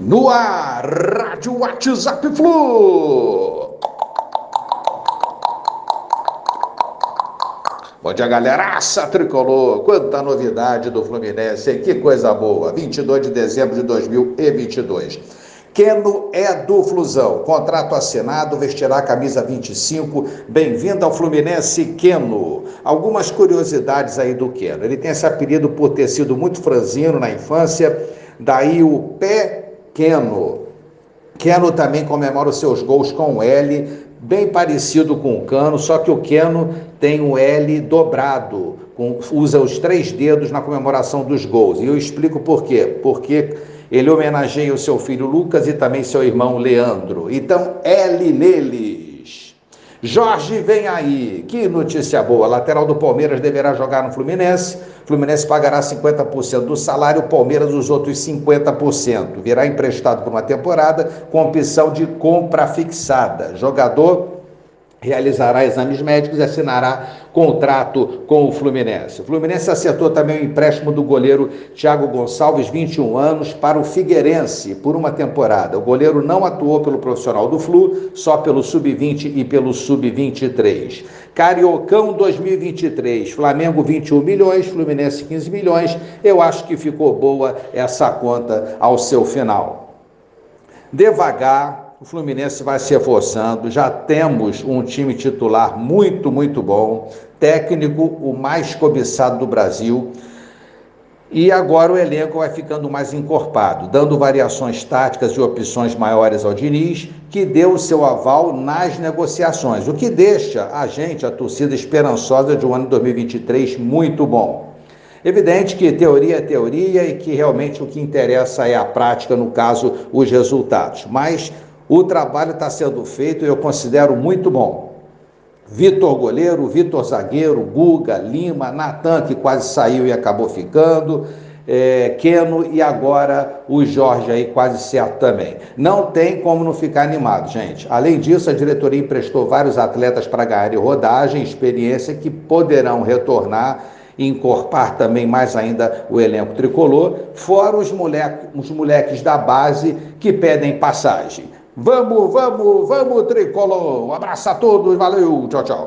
No ar, Rádio WhatsApp Flu. Bom dia, galeraça tricolor. Quanta novidade do Fluminense, que coisa boa. 22 de dezembro de 2022. Keno é do Flusão. Contrato assinado, vestirá a camisa 25. Bem-vindo ao Fluminense, Keno. Algumas curiosidades aí do Keno. Ele tem esse apelido por ter sido muito franzino na infância, daí o pé Keno. Keno também comemora os seus gols com L, bem parecido com o Cano, só que o Keno tem o L dobrado, com, usa os três dedos na comemoração dos gols. E eu explico por quê. Porque ele homenageia o seu filho Lucas e também seu irmão Leandro. Então, L nele. Jorge vem aí. Que notícia boa. Lateral do Palmeiras deverá jogar no Fluminense. Fluminense pagará 50% do salário, Palmeiras os outros 50%. Virá emprestado por uma temporada com opção de compra fixada. Jogador realizará exames médicos e assinará contrato com o Fluminense. O Fluminense acertou também o empréstimo do goleiro Thiago Gonçalves, 21 anos, para o Figueirense por uma temporada. O goleiro não atuou pelo profissional do Flu, só pelo sub-20 e pelo sub-23. Cariocão 2023, Flamengo 21 milhões, Fluminense 15 milhões. Eu acho que ficou boa essa conta ao seu final. Devagar, o Fluminense vai se reforçando, já temos um time titular muito, muito bom, técnico o mais cobiçado do Brasil. E agora o elenco vai ficando mais encorpado, dando variações táticas e opções maiores ao Diniz, que deu o seu aval nas negociações, o que deixa a gente, a torcida esperançosa de um ano 2023 muito bom. Evidente que teoria é teoria e que realmente o que interessa é a prática, no caso, os resultados. Mas o trabalho está sendo feito e eu considero muito bom. Vitor goleiro, Vitor zagueiro, Guga, Lima, Natan, que quase saiu e acabou ficando, é, Keno e agora o Jorge aí quase certo também. Não tem como não ficar animado, gente. Além disso, a diretoria emprestou vários atletas para ganharem rodagem, experiência que poderão retornar e encorpar também mais ainda o elenco tricolor, fora os, moleque, os moleques da base que pedem passagem. Vamos, vamos, vamos, tricolor. Um abraço a todos, valeu, tchau, tchau.